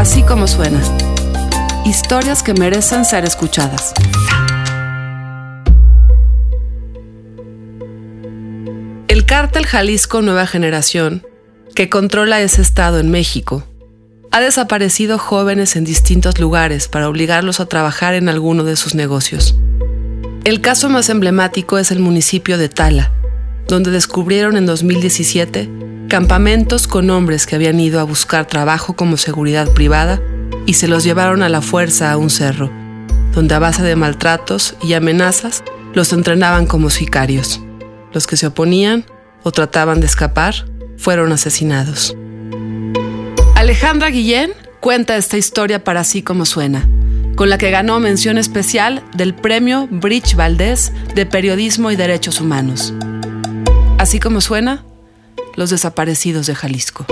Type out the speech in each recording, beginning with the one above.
Así como suena. Historias que merecen ser escuchadas. El cártel Jalisco Nueva Generación, que controla ese estado en México, ha desaparecido jóvenes en distintos lugares para obligarlos a trabajar en alguno de sus negocios. El caso más emblemático es el municipio de Tala, donde descubrieron en 2017 campamentos con hombres que habían ido a buscar trabajo como seguridad privada y se los llevaron a la fuerza a un cerro, donde a base de maltratos y amenazas los entrenaban como sicarios. Los que se oponían o trataban de escapar fueron asesinados. Alejandra Guillén cuenta esta historia para así como suena, con la que ganó mención especial del premio Bridge Valdés de Periodismo y Derechos Humanos. Así como suena, los desaparecidos de Jalisco.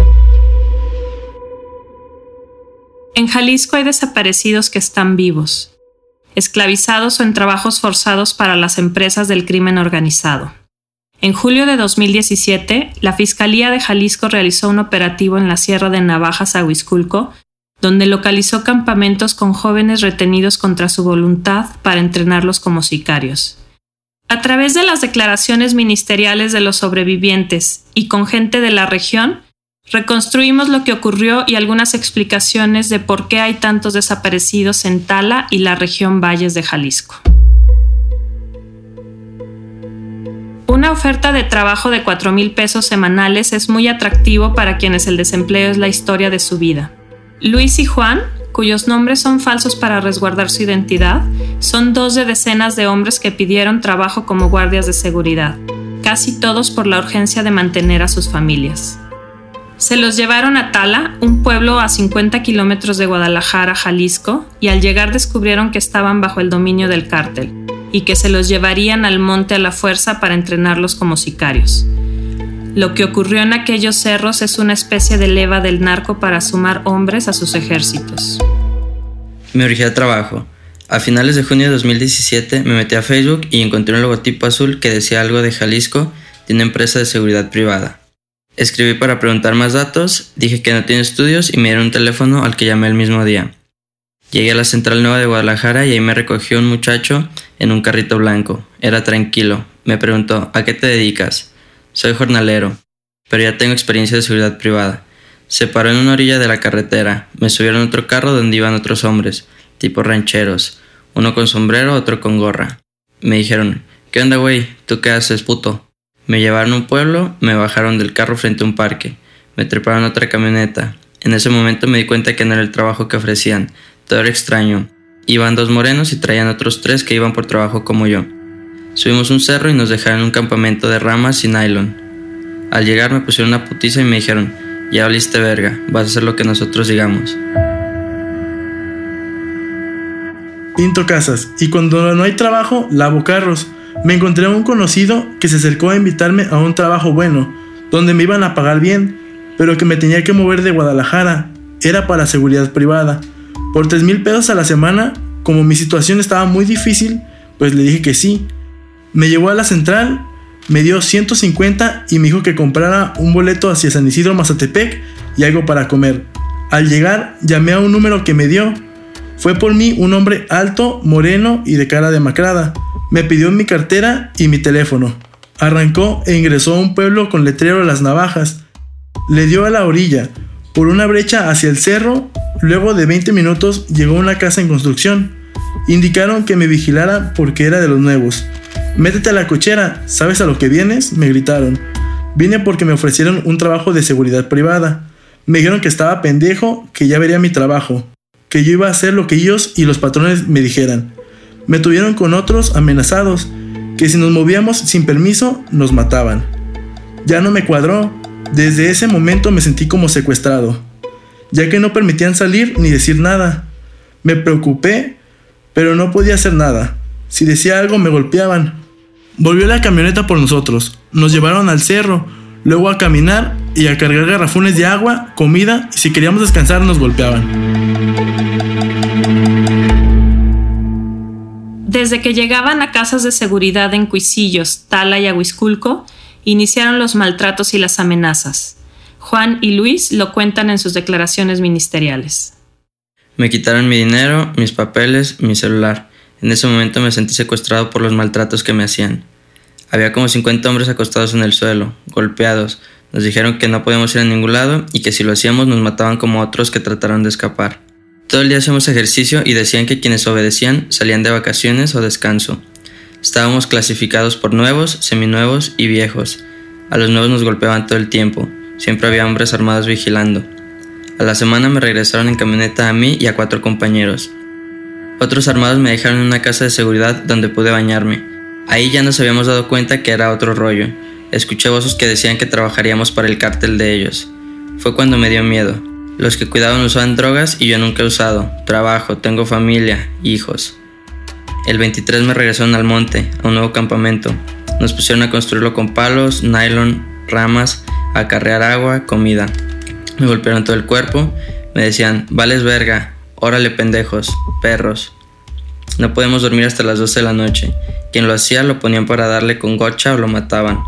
En Jalisco hay desaparecidos que están vivos, esclavizados o en trabajos forzados para las empresas del crimen organizado. En julio de 2017, la Fiscalía de Jalisco realizó un operativo en la Sierra de Navajas, Aguisculco, donde localizó campamentos con jóvenes retenidos contra su voluntad para entrenarlos como sicarios. A través de las declaraciones ministeriales de los sobrevivientes y con gente de la región, reconstruimos lo que ocurrió y algunas explicaciones de por qué hay tantos desaparecidos en Tala y la región Valles de Jalisco. Una oferta de trabajo de 4 mil pesos semanales es muy atractivo para quienes el desempleo es la historia de su vida. Luis y Juan, cuyos nombres son falsos para resguardar su identidad, son dos de decenas de hombres que pidieron trabajo como guardias de seguridad, casi todos por la urgencia de mantener a sus familias. Se los llevaron a Tala, un pueblo a 50 kilómetros de Guadalajara, Jalisco, y al llegar descubrieron que estaban bajo el dominio del cártel y que se los llevarían al monte a la fuerza para entrenarlos como sicarios. Lo que ocurrió en aquellos cerros es una especie de leva del narco para sumar hombres a sus ejércitos. Me urgía trabajo. A finales de junio de 2017 me metí a Facebook y encontré un logotipo azul que decía algo de Jalisco de una empresa de seguridad privada. Escribí para preguntar más datos, dije que no tiene estudios y me dieron un teléfono al que llamé el mismo día. Llegué a la Central Nueva de Guadalajara y ahí me recogió un muchacho en un carrito blanco. Era tranquilo. Me preguntó, ¿a qué te dedicas? Soy jornalero, pero ya tengo experiencia de seguridad privada. Se paró en una orilla de la carretera. Me subieron a otro carro donde iban otros hombres, tipo rancheros. Uno con sombrero, otro con gorra. Me dijeron, ¿qué onda, güey? ¿Tú qué haces, puto? Me llevaron a un pueblo, me bajaron del carro frente a un parque. Me treparon a otra camioneta. En ese momento me di cuenta que no era el trabajo que ofrecían todo era extraño. Iban dos morenos y traían otros tres que iban por trabajo como yo. Subimos un cerro y nos dejaron en un campamento de ramas y nylon. Al llegar me pusieron una putiza y me dijeron, ya oliste verga, vas a hacer lo que nosotros digamos. Pinto casas y cuando no hay trabajo, lavo carros. Me encontré a un conocido que se acercó a invitarme a un trabajo bueno, donde me iban a pagar bien, pero que me tenía que mover de Guadalajara. Era para seguridad privada. Por 3 mil pesos a la semana, como mi situación estaba muy difícil, pues le dije que sí. Me llevó a la central, me dio 150 y me dijo que comprara un boleto hacia San Isidro Mazatepec y algo para comer. Al llegar, llamé a un número que me dio. Fue por mí un hombre alto, moreno y de cara demacrada. Me pidió mi cartera y mi teléfono. Arrancó e ingresó a un pueblo con letrero a las navajas. Le dio a la orilla, por una brecha hacia el cerro Luego de 20 minutos llegó una casa en construcción. Indicaron que me vigilara porque era de los nuevos. Métete a la cochera, ¿sabes a lo que vienes? Me gritaron. Vine porque me ofrecieron un trabajo de seguridad privada. Me dijeron que estaba pendejo, que ya vería mi trabajo, que yo iba a hacer lo que ellos y los patrones me dijeran. Me tuvieron con otros amenazados, que si nos movíamos sin permiso nos mataban. Ya no me cuadró. Desde ese momento me sentí como secuestrado ya que no permitían salir ni decir nada. Me preocupé, pero no podía hacer nada. Si decía algo me golpeaban. Volvió la camioneta por nosotros. Nos llevaron al cerro, luego a caminar y a cargar garrafones de agua, comida y si queríamos descansar nos golpeaban. Desde que llegaban a casas de seguridad en Cuisillos, Tala y Aguisculco, iniciaron los maltratos y las amenazas. Juan y Luis lo cuentan en sus declaraciones ministeriales. Me quitaron mi dinero, mis papeles, mi celular. En ese momento me sentí secuestrado por los maltratos que me hacían. Había como 50 hombres acostados en el suelo, golpeados. Nos dijeron que no podíamos ir a ningún lado y que si lo hacíamos nos mataban como otros que trataron de escapar. Todo el día hacíamos ejercicio y decían que quienes obedecían salían de vacaciones o descanso. Estábamos clasificados por nuevos, seminuevos y viejos. A los nuevos nos golpeaban todo el tiempo. Siempre había hombres armados vigilando. A la semana me regresaron en camioneta a mí y a cuatro compañeros. Otros armados me dejaron en una casa de seguridad donde pude bañarme. Ahí ya nos habíamos dado cuenta que era otro rollo. Escuché voces que decían que trabajaríamos para el cártel de ellos. Fue cuando me dio miedo. Los que cuidaban usaban drogas y yo nunca he usado. Trabajo, tengo familia, hijos. El 23 me regresaron al monte, a un nuevo campamento. Nos pusieron a construirlo con palos, nylon, ramas, a carrear agua, comida. Me golpearon todo el cuerpo, me decían, vales verga, órale pendejos, perros. No podemos dormir hasta las 12 de la noche. Quien lo hacía lo ponían para darle con gocha o lo mataban.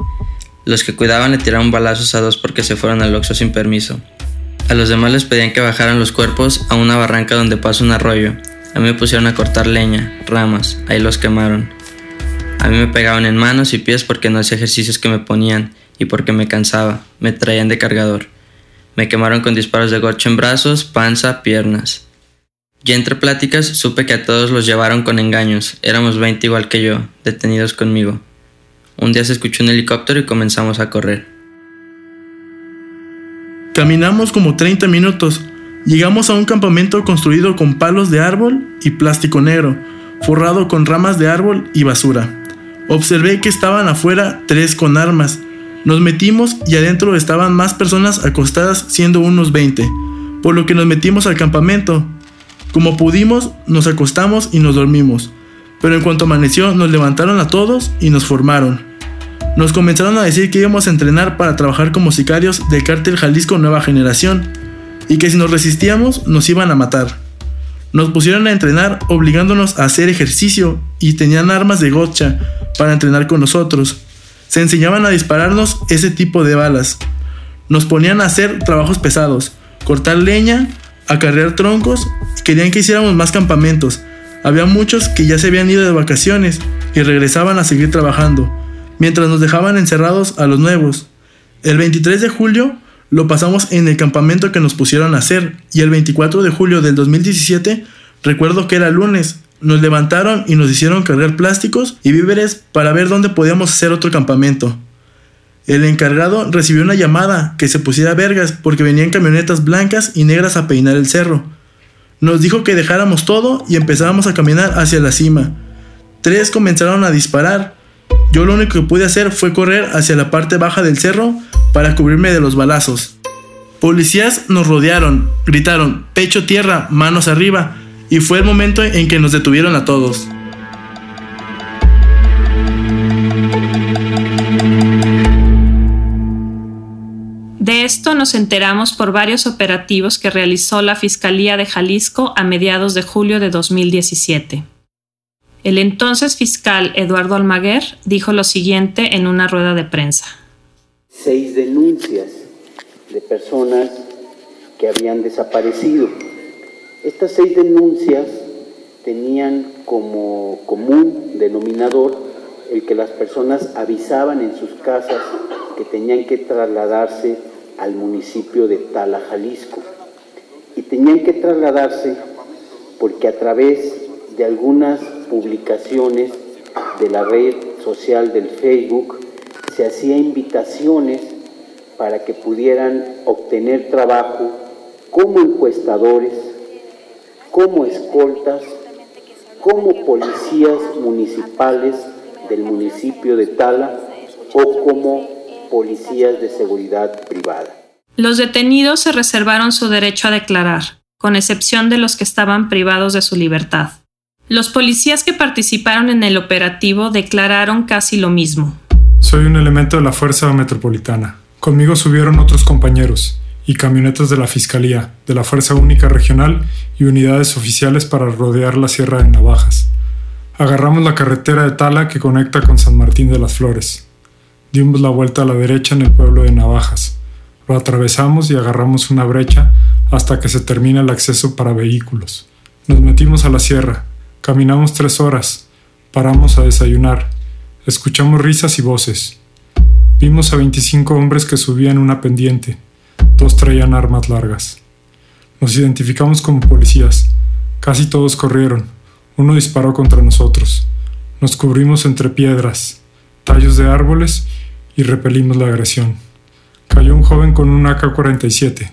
Los que cuidaban le tiraron balazos a dos porque se fueron al Oxxo sin permiso. A los demás les pedían que bajaran los cuerpos a una barranca donde pasa un arroyo. A mí me pusieron a cortar leña, ramas, ahí los quemaron. A mí me pegaban en manos y pies porque no hacía ejercicios que me ponían y porque me cansaba, me traían de cargador. Me quemaron con disparos de gocho en brazos, panza, piernas. Ya entre pláticas supe que a todos los llevaron con engaños, éramos 20 igual que yo, detenidos conmigo. Un día se escuchó un helicóptero y comenzamos a correr. Caminamos como 30 minutos. Llegamos a un campamento construido con palos de árbol y plástico negro, forrado con ramas de árbol y basura. Observé que estaban afuera tres con armas. Nos metimos y adentro estaban más personas acostadas siendo unos 20, por lo que nos metimos al campamento. Como pudimos, nos acostamos y nos dormimos, pero en cuanto amaneció nos levantaron a todos y nos formaron. Nos comenzaron a decir que íbamos a entrenar para trabajar como sicarios del cártel Jalisco Nueva Generación y que si nos resistíamos nos iban a matar. Nos pusieron a entrenar obligándonos a hacer ejercicio y tenían armas de gotcha para entrenar con nosotros. Se enseñaban a dispararnos ese tipo de balas. Nos ponían a hacer trabajos pesados, cortar leña, acarrear troncos, querían que hiciéramos más campamentos. Había muchos que ya se habían ido de vacaciones y regresaban a seguir trabajando mientras nos dejaban encerrados a los nuevos. El 23 de julio lo pasamos en el campamento que nos pusieron a hacer y el 24 de julio del 2017, recuerdo que era lunes, nos levantaron y nos hicieron cargar plásticos y víveres para ver dónde podíamos hacer otro campamento. El encargado recibió una llamada que se pusiera vergas porque venían camionetas blancas y negras a peinar el cerro. Nos dijo que dejáramos todo y empezábamos a caminar hacia la cima. Tres comenzaron a disparar, yo lo único que pude hacer fue correr hacia la parte baja del cerro para cubrirme de los balazos. Policías nos rodearon, gritaron, pecho tierra, manos arriba, y fue el momento en que nos detuvieron a todos. Esto nos enteramos por varios operativos que realizó la Fiscalía de Jalisco a mediados de julio de 2017. El entonces fiscal Eduardo Almaguer dijo lo siguiente en una rueda de prensa. Seis denuncias de personas que habían desaparecido. Estas seis denuncias tenían como común denominador el que las personas avisaban en sus casas que tenían que trasladarse al municipio de Tala, Jalisco. Y tenían que trasladarse porque a través de algunas publicaciones de la red social del Facebook, se hacía invitaciones para que pudieran obtener trabajo como encuestadores, como escoltas, como policías municipales del municipio de Tala o como policías de seguridad privada. Los detenidos se reservaron su derecho a declarar, con excepción de los que estaban privados de su libertad. Los policías que participaron en el operativo declararon casi lo mismo. Soy un elemento de la Fuerza Metropolitana. Conmigo subieron otros compañeros y camionetas de la Fiscalía, de la Fuerza Única Regional y unidades oficiales para rodear la Sierra de Navajas. Agarramos la carretera de Tala que conecta con San Martín de las Flores. Dimos la vuelta a la derecha en el pueblo de Navajas. Lo atravesamos y agarramos una brecha hasta que se termina el acceso para vehículos. Nos metimos a la sierra, caminamos tres horas, paramos a desayunar, escuchamos risas y voces. Vimos a 25 hombres que subían una pendiente, dos traían armas largas. Nos identificamos como policías, casi todos corrieron, uno disparó contra nosotros. Nos cubrimos entre piedras, tallos de árboles y repelimos la agresión. Cayó un joven con un AK-47,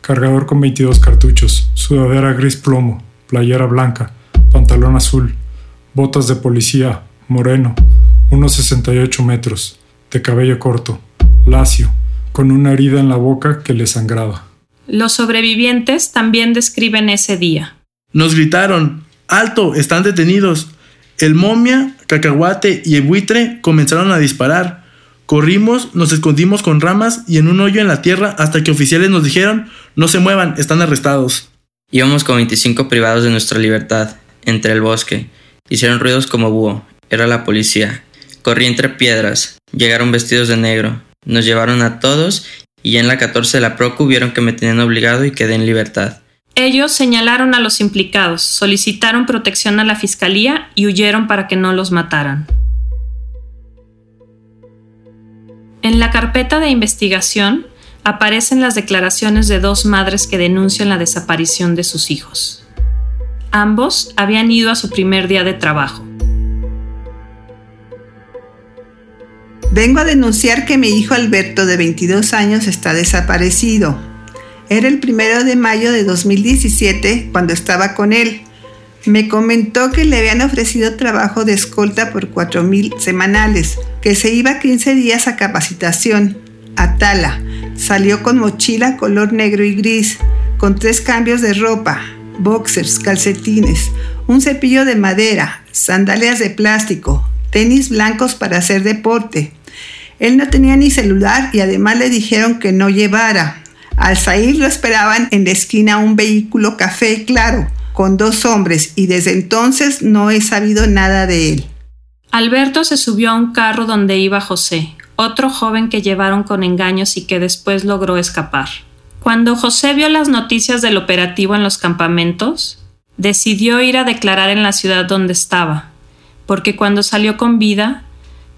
cargador con 22 cartuchos, sudadera gris plomo, playera blanca, pantalón azul, botas de policía, moreno, unos 68 metros, de cabello corto, lacio, con una herida en la boca que le sangraba. Los sobrevivientes también describen ese día. Nos gritaron, ¡Alto! Están detenidos. El momia, cacahuate y el buitre comenzaron a disparar. Corrimos, nos escondimos con ramas y en un hoyo en la tierra hasta que oficiales nos dijeron, no se muevan, están arrestados. Íbamos con 25 privados de nuestra libertad, entre el bosque. Hicieron ruidos como búho. Era la policía. Corrí entre piedras. Llegaron vestidos de negro. Nos llevaron a todos y ya en la 14 de la Procu vieron que me tenían obligado y quedé en libertad. Ellos señalaron a los implicados, solicitaron protección a la fiscalía y huyeron para que no los mataran. En la carpeta de investigación aparecen las declaraciones de dos madres que denuncian la desaparición de sus hijos. Ambos habían ido a su primer día de trabajo. Vengo a denunciar que mi hijo Alberto de 22 años está desaparecido. Era el primero de mayo de 2017 cuando estaba con él. Me comentó que le habían ofrecido trabajo de escolta por 4 mil semanales, que se iba 15 días a capacitación, a Tala. Salió con mochila color negro y gris, con tres cambios de ropa, boxers, calcetines, un cepillo de madera, sandalias de plástico, tenis blancos para hacer deporte, él no tenía ni celular y además le dijeron que no llevara. Al salir lo esperaban en la esquina un vehículo café claro, con dos hombres, y desde entonces no he sabido nada de él. Alberto se subió a un carro donde iba José, otro joven que llevaron con engaños y que después logró escapar. Cuando José vio las noticias del operativo en los campamentos, decidió ir a declarar en la ciudad donde estaba, porque cuando salió con vida,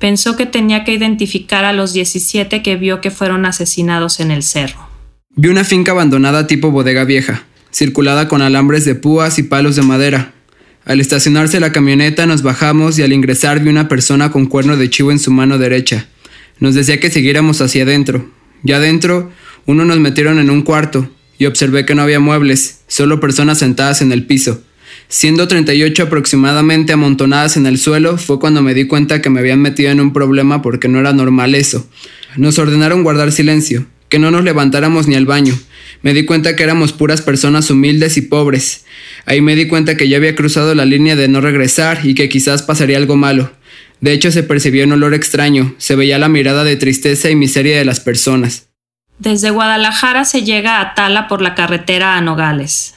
Pensó que tenía que identificar a los 17 que vio que fueron asesinados en el cerro. Vi una finca abandonada tipo bodega vieja, circulada con alambres de púas y palos de madera. Al estacionarse la camioneta nos bajamos y al ingresar vi una persona con cuerno de chivo en su mano derecha. Nos decía que siguiéramos hacia adentro. Ya adentro, uno nos metieron en un cuarto y observé que no había muebles, solo personas sentadas en el piso. Siendo 38 aproximadamente amontonadas en el suelo, fue cuando me di cuenta que me habían metido en un problema porque no era normal eso. Nos ordenaron guardar silencio, que no nos levantáramos ni al baño. Me di cuenta que éramos puras personas humildes y pobres. Ahí me di cuenta que ya había cruzado la línea de no regresar y que quizás pasaría algo malo. De hecho, se percibía un olor extraño, se veía la mirada de tristeza y miseria de las personas. Desde Guadalajara se llega a Tala por la carretera a Nogales.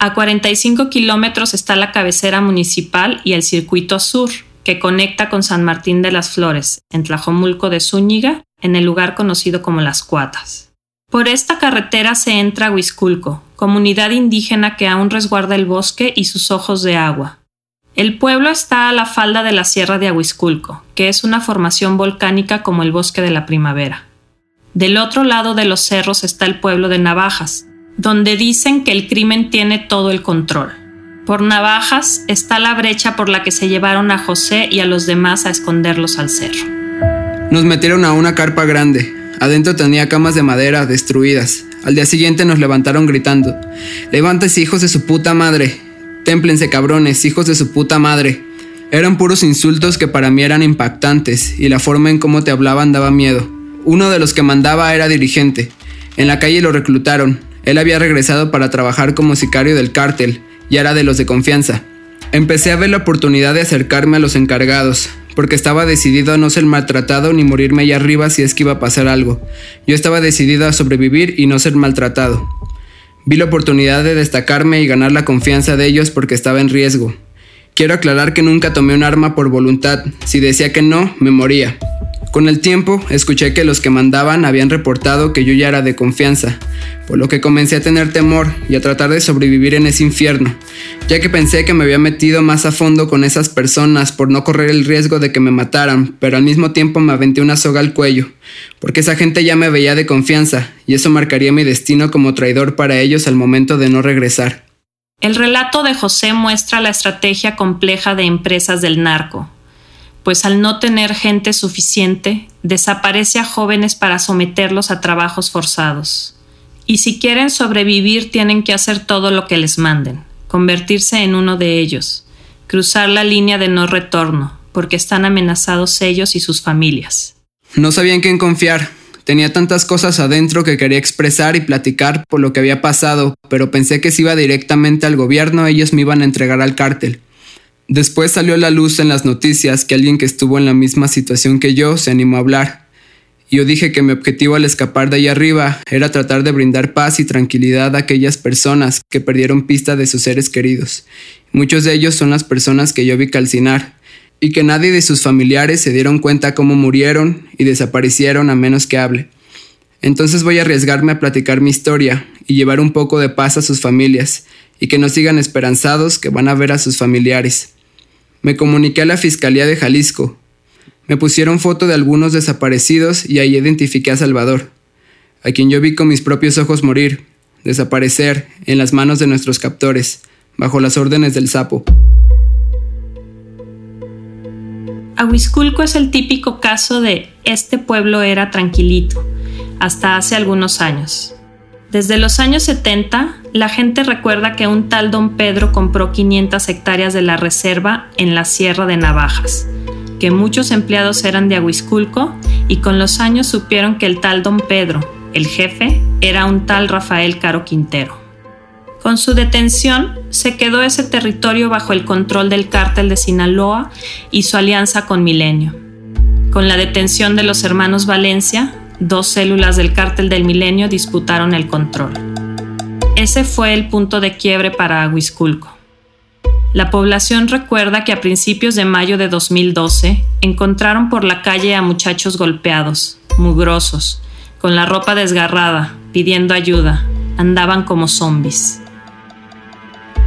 A 45 kilómetros está la cabecera municipal y el circuito sur, que conecta con San Martín de las Flores, en Tlajomulco de Zúñiga, en el lugar conocido como Las Cuatas. Por esta carretera se entra a Huizculco, comunidad indígena que aún resguarda el bosque y sus ojos de agua. El pueblo está a la falda de la Sierra de Ahuizculco, que es una formación volcánica como el bosque de la primavera. Del otro lado de los cerros está el pueblo de Navajas, donde dicen que el crimen tiene todo el control. Por navajas está la brecha por la que se llevaron a José y a los demás a esconderlos al cerro. Nos metieron a una carpa grande. Adentro tenía camas de madera destruidas. Al día siguiente nos levantaron gritando, Levántese hijos de su puta madre. Témplense cabrones, hijos de su puta madre. Eran puros insultos que para mí eran impactantes y la forma en cómo te hablaban daba miedo. Uno de los que mandaba era dirigente. En la calle lo reclutaron, él había regresado para trabajar como sicario del cártel y era de los de confianza. Empecé a ver la oportunidad de acercarme a los encargados, porque estaba decidido a no ser maltratado ni morirme allá arriba si es que iba a pasar algo. Yo estaba decidido a sobrevivir y no ser maltratado. Vi la oportunidad de destacarme y ganar la confianza de ellos porque estaba en riesgo. Quiero aclarar que nunca tomé un arma por voluntad. Si decía que no, me moría. Con el tiempo, escuché que los que mandaban habían reportado que yo ya era de confianza, por lo que comencé a tener temor y a tratar de sobrevivir en ese infierno, ya que pensé que me había metido más a fondo con esas personas por no correr el riesgo de que me mataran, pero al mismo tiempo me aventé una soga al cuello, porque esa gente ya me veía de confianza, y eso marcaría mi destino como traidor para ellos al momento de no regresar. El relato de José muestra la estrategia compleja de empresas del narco, pues al no tener gente suficiente, desaparece a jóvenes para someterlos a trabajos forzados. Y si quieren sobrevivir tienen que hacer todo lo que les manden, convertirse en uno de ellos, cruzar la línea de no retorno, porque están amenazados ellos y sus familias. No sabía en quién confiar. Tenía tantas cosas adentro que quería expresar y platicar por lo que había pasado, pero pensé que si iba directamente al gobierno ellos me iban a entregar al cártel. Después salió a la luz en las noticias que alguien que estuvo en la misma situación que yo se animó a hablar. Yo dije que mi objetivo al escapar de ahí arriba era tratar de brindar paz y tranquilidad a aquellas personas que perdieron pista de sus seres queridos. Muchos de ellos son las personas que yo vi calcinar, y que nadie de sus familiares se dieron cuenta cómo murieron y desaparecieron a menos que hable. Entonces voy a arriesgarme a platicar mi historia y llevar un poco de paz a sus familias, y que no sigan esperanzados que van a ver a sus familiares. Me comuniqué a la Fiscalía de Jalisco. Me pusieron foto de algunos desaparecidos y ahí identifiqué a Salvador, a quien yo vi con mis propios ojos morir, desaparecer en las manos de nuestros captores, bajo las órdenes del sapo. Ahuisculco es el típico caso de este pueblo era tranquilito, hasta hace algunos años. Desde los años 70, la gente recuerda que un tal don Pedro compró 500 hectáreas de la reserva en la Sierra de Navajas, que muchos empleados eran de Aguisculco y con los años supieron que el tal don Pedro, el jefe, era un tal Rafael Caro Quintero. Con su detención, se quedó ese territorio bajo el control del cártel de Sinaloa y su alianza con Milenio. Con la detención de los hermanos Valencia, dos células del cártel del milenio disputaron el control. Ese fue el punto de quiebre para Aguisculco. La población recuerda que a principios de mayo de 2012 encontraron por la calle a muchachos golpeados, mugrosos, con la ropa desgarrada, pidiendo ayuda. Andaban como zombies.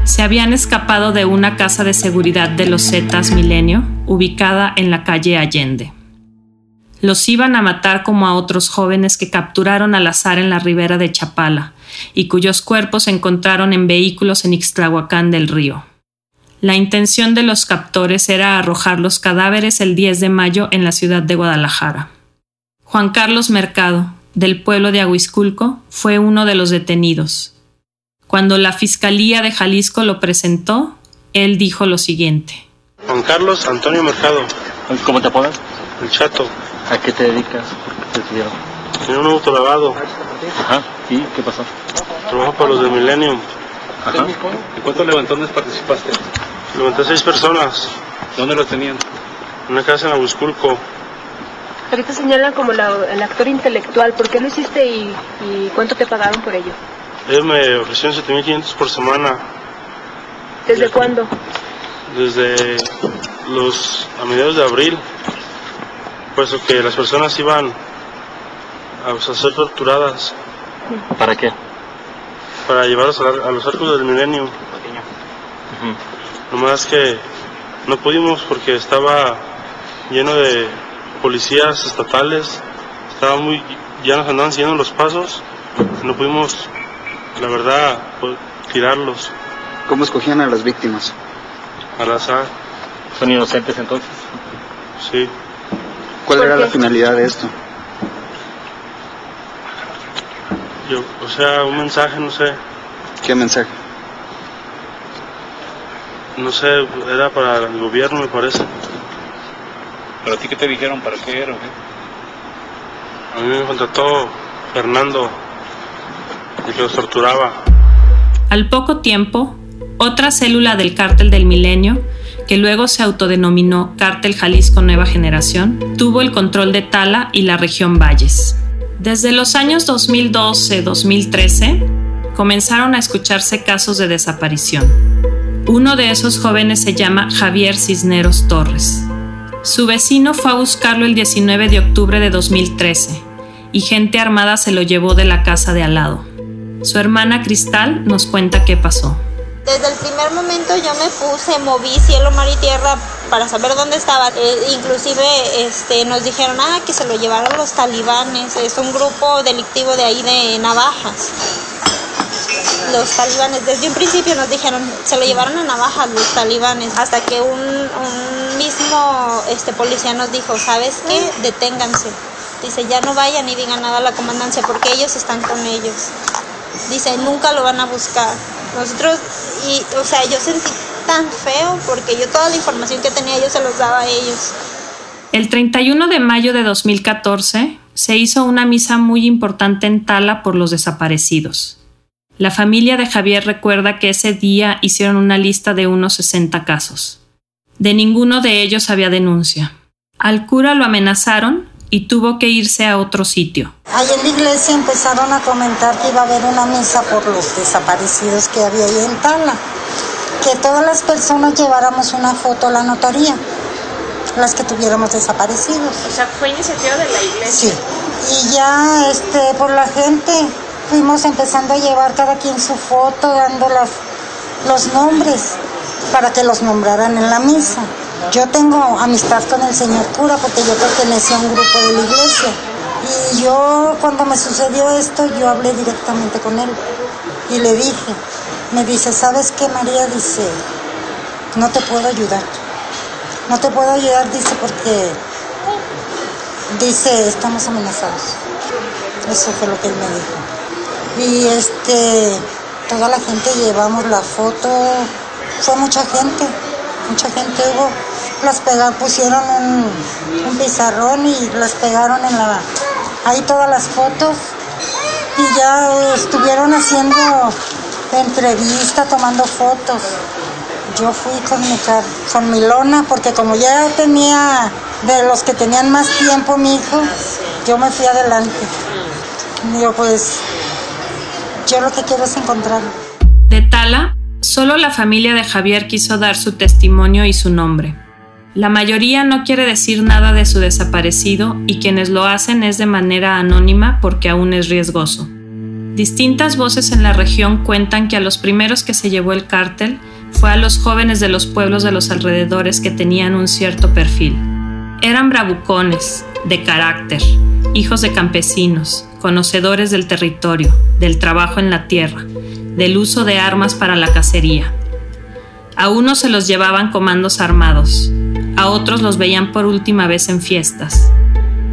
Se habían escapado de una casa de seguridad de los Zetas Milenio, ubicada en la calle Allende los iban a matar como a otros jóvenes que capturaron al azar en la ribera de Chapala y cuyos cuerpos se encontraron en vehículos en Ixtlahuacán del Río. La intención de los captores era arrojar los cadáveres el 10 de mayo en la ciudad de Guadalajara. Juan Carlos Mercado, del pueblo de Aguisculco, fue uno de los detenidos. Cuando la Fiscalía de Jalisco lo presentó, él dijo lo siguiente. Juan Carlos Antonio Mercado. ¿Cómo te apodas? El Chato. ¿A qué te dedicas? ¿Por qué te dieron? Tenía un autolavado. Ajá. ¿Y qué pasó? Trabajo para los de Millennium. Ajá. ¿En cuántos levantones participaste? Levanté seis personas. ¿Dónde los tenían? En una casa en Aguisculco. Ahorita señalan como la, el actor intelectual. ¿Por qué lo hiciste y, y cuánto te pagaron por ello? Ellos me ofrecieron 7.500 por semana. ¿Desde cuándo? Desde los a mediados de abril puesto que las personas iban a, ser torturadas. ¿Para qué? Para llevarlos a, los arcos del milenio. Uh Nomás que no pudimos porque estaba lleno de policías estatales, estaba muy, ya nos andaban siguiendo los pasos, no pudimos, la verdad, tirarlos. ¿Cómo escogían a las víctimas? Al azar. ¿Son inocentes entonces? Sí. ¿Cuál era la finalidad de esto? Yo, o sea, un mensaje, no sé. ¿Qué mensaje? No sé, era para el gobierno, me parece. ¿Pero a ti qué te dijeron? ¿Para qué era? A mí me contrató Fernando, que los torturaba. Al poco tiempo, otra célula del cártel del milenio que luego se autodenominó Cártel Jalisco Nueva Generación, tuvo el control de Tala y la región Valles. Desde los años 2012-2013 comenzaron a escucharse casos de desaparición. Uno de esos jóvenes se llama Javier Cisneros Torres. Su vecino fue a buscarlo el 19 de octubre de 2013 y gente armada se lo llevó de la casa de al lado. Su hermana Cristal nos cuenta qué pasó. Desde el primer momento yo me puse, moví cielo, mar y tierra para saber dónde estaba. Eh, inclusive este, nos dijeron ah, que se lo llevaron los talibanes. Es un grupo delictivo de ahí de navajas. Los talibanes, desde un principio nos dijeron, se lo llevaron a navajas los talibanes, hasta que un, mismo este, policía nos dijo, ¿sabes qué? Deténganse. Dice, ya no vayan y digan nada a la comandancia porque ellos están con ellos. Dice, nunca lo van a buscar. Nosotros, y, o sea, yo sentí tan feo porque yo toda la información que tenía yo se los daba a ellos. El 31 de mayo de 2014 se hizo una misa muy importante en Tala por los desaparecidos. La familia de Javier recuerda que ese día hicieron una lista de unos 60 casos. De ninguno de ellos había denuncia. Al cura lo amenazaron y tuvo que irse a otro sitio. Ahí en la iglesia empezaron a comentar que iba a haber una misa por los desaparecidos que había ahí en Tala. Que todas las personas lleváramos una foto a la notaría, las que tuviéramos desaparecidos. O sea, fue iniciativa de la iglesia. Sí. Y ya este, por la gente fuimos empezando a llevar cada quien su foto, dando las, los nombres para que los nombraran en la misa. Yo tengo amistad con el señor cura porque yo pertenecía a un grupo de la iglesia. Y yo cuando me sucedió esto, yo hablé directamente con él y le dije, me dice, ¿sabes qué María? Dice, no te puedo ayudar. No te puedo ayudar, dice, porque dice, estamos amenazados. Eso fue lo que él me dijo. Y este, toda la gente llevamos la foto, fue mucha gente, mucha gente hubo las pegaron, pusieron un, un, pizarrón y las pegaron en la ahí todas las fotos y ya estuvieron haciendo entrevista, tomando fotos. Yo fui con mi, con mi lona porque como ya tenía de los que tenían más tiempo mi hijo, yo me fui adelante. Digo, pues yo lo que quiero es encontrarlo. De Tala, solo la familia de Javier quiso dar su testimonio y su nombre. La mayoría no quiere decir nada de su desaparecido y quienes lo hacen es de manera anónima porque aún es riesgoso. Distintas voces en la región cuentan que a los primeros que se llevó el cártel fue a los jóvenes de los pueblos de los alrededores que tenían un cierto perfil. Eran bravucones, de carácter, hijos de campesinos, conocedores del territorio, del trabajo en la tierra, del uso de armas para la cacería. A unos se los llevaban comandos armados, a otros los veían por última vez en fiestas.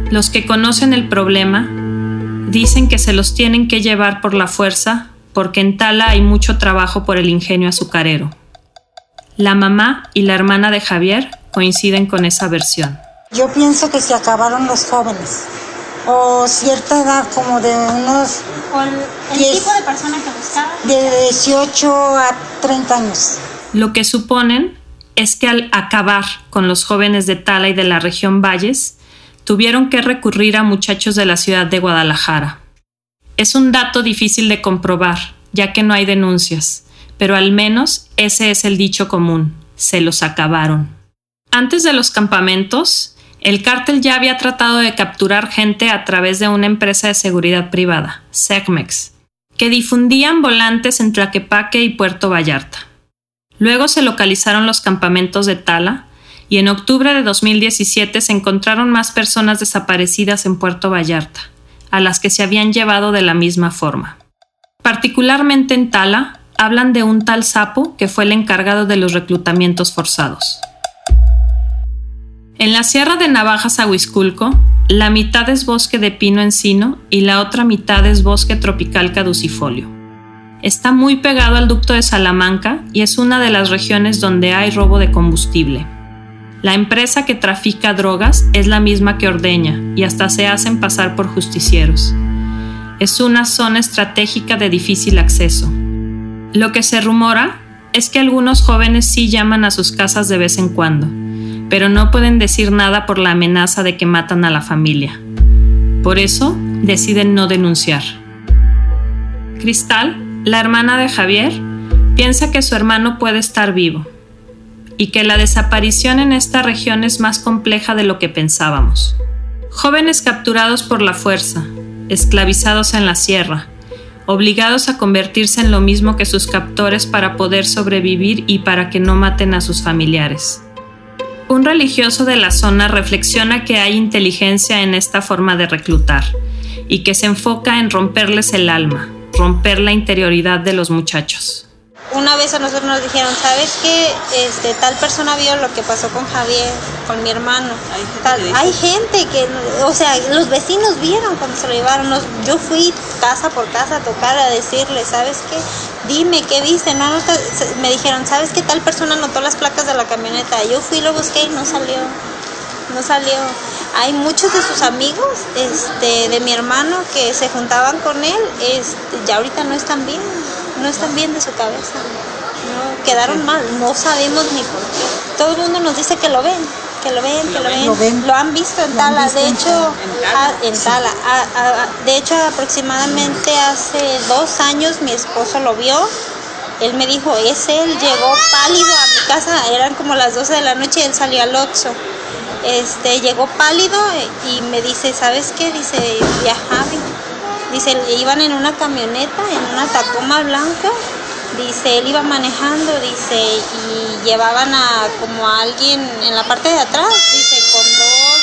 Los que conocen el problema dicen que se los tienen que llevar por la fuerza porque en Tala hay mucho trabajo por el ingenio azucarero. La mamá y la hermana de Javier coinciden con esa versión. Yo pienso que se acabaron los jóvenes o cierta edad como de unos ¿O el, el 10, tipo de persona que buscaban? De 18 a 30 años. Lo que suponen es que al acabar con los jóvenes de Tala y de la región Valles, tuvieron que recurrir a muchachos de la ciudad de Guadalajara. Es un dato difícil de comprobar, ya que no hay denuncias, pero al menos ese es el dicho común, se los acabaron. Antes de los campamentos, el cártel ya había tratado de capturar gente a través de una empresa de seguridad privada, SECMEX, que difundían volantes en Tlaquepaque y Puerto Vallarta. Luego se localizaron los campamentos de Tala y en octubre de 2017 se encontraron más personas desaparecidas en Puerto Vallarta, a las que se habían llevado de la misma forma. Particularmente en Tala, hablan de un tal sapo que fue el encargado de los reclutamientos forzados. En la Sierra de Navajas Aguisculco, la mitad es bosque de pino encino y la otra mitad es bosque tropical caducifolio. Está muy pegado al ducto de Salamanca y es una de las regiones donde hay robo de combustible. La empresa que trafica drogas es la misma que ordeña y hasta se hacen pasar por justicieros. Es una zona estratégica de difícil acceso. Lo que se rumora es que algunos jóvenes sí llaman a sus casas de vez en cuando, pero no pueden decir nada por la amenaza de que matan a la familia. Por eso deciden no denunciar. Cristal la hermana de Javier piensa que su hermano puede estar vivo y que la desaparición en esta región es más compleja de lo que pensábamos. Jóvenes capturados por la fuerza, esclavizados en la sierra, obligados a convertirse en lo mismo que sus captores para poder sobrevivir y para que no maten a sus familiares. Un religioso de la zona reflexiona que hay inteligencia en esta forma de reclutar y que se enfoca en romperles el alma, romper la interioridad de los muchachos una vez a nosotros nos dijeron, ¿sabes qué? Este, tal persona vio lo que pasó con Javier, con mi hermano. Hay gente, que, o sea, los vecinos vieron cuando se lo llevaron. yo fui casa por casa a tocar a decirle, ¿sabes qué? Dime, ¿qué viste? No, me dijeron, ¿sabes qué? Tal persona anotó las placas de la camioneta. Yo fui, lo busqué y no salió. No salió. Hay muchos de sus amigos este, de mi hermano que se juntaban con él, este, ya ahorita no están bien no están bien de su cabeza. No, quedaron mal, no sabemos ni por qué. Todo el mundo nos dice que lo ven, que lo ven, que lo, ven. lo han visto en Tala, de hecho, en Tala. de hecho, aproximadamente hace dos años mi esposo lo vio. Él me dijo, es él, llegó pálido a mi casa, eran como las 12 de la noche y él salió al Oxxo. Este, llegó pálido y me dice, ¿sabes qué? Dice, viajaba Dice, iban en una camioneta, en una Tacoma blanca. Dice, él iba manejando, dice, y llevaban a como a alguien en la parte de atrás, dice, con dos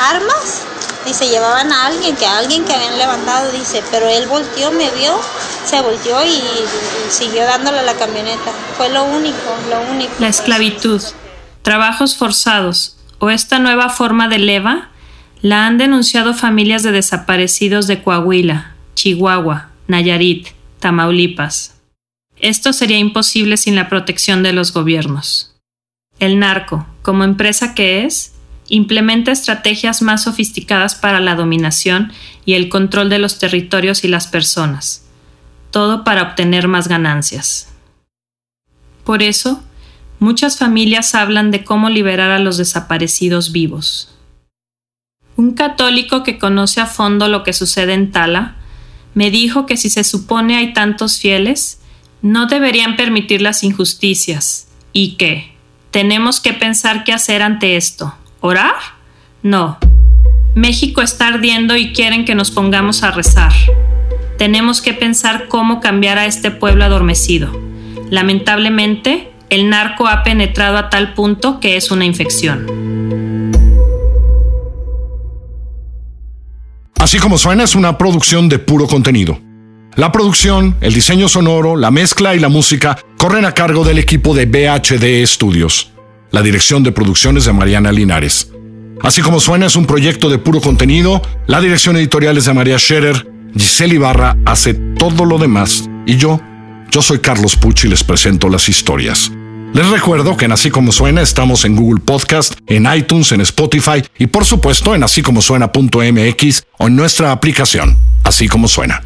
armas. Dice, llevaban a alguien, que a alguien que habían levantado, dice, pero él volteó, me vio, se volteó y, y siguió dándole a la camioneta. Fue lo único, lo único. La esclavitud, trabajos forzados o esta nueva forma de leva la han denunciado familias de desaparecidos de Coahuila, Chihuahua, Nayarit, Tamaulipas. Esto sería imposible sin la protección de los gobiernos. El narco, como empresa que es, implementa estrategias más sofisticadas para la dominación y el control de los territorios y las personas, todo para obtener más ganancias. Por eso, muchas familias hablan de cómo liberar a los desaparecidos vivos. Un católico que conoce a fondo lo que sucede en Tala me dijo que si se supone hay tantos fieles, no deberían permitir las injusticias y que tenemos que pensar qué hacer ante esto. ¿Orar? No. México está ardiendo y quieren que nos pongamos a rezar. Tenemos que pensar cómo cambiar a este pueblo adormecido. Lamentablemente, el narco ha penetrado a tal punto que es una infección. Así como suena es una producción de puro contenido. La producción, el diseño sonoro, la mezcla y la música corren a cargo del equipo de BHD Studios. La dirección de producciones de Mariana Linares. Así como suena es un proyecto de puro contenido, la dirección editorial es de María Scherer, Giselle Ibarra hace todo lo demás y yo, yo soy Carlos Pucci y les presento las historias. Les recuerdo que en Así Como Suena estamos en Google Podcast, en iTunes, en Spotify y por supuesto en así como suena.mx o en nuestra aplicación, Así Como Suena.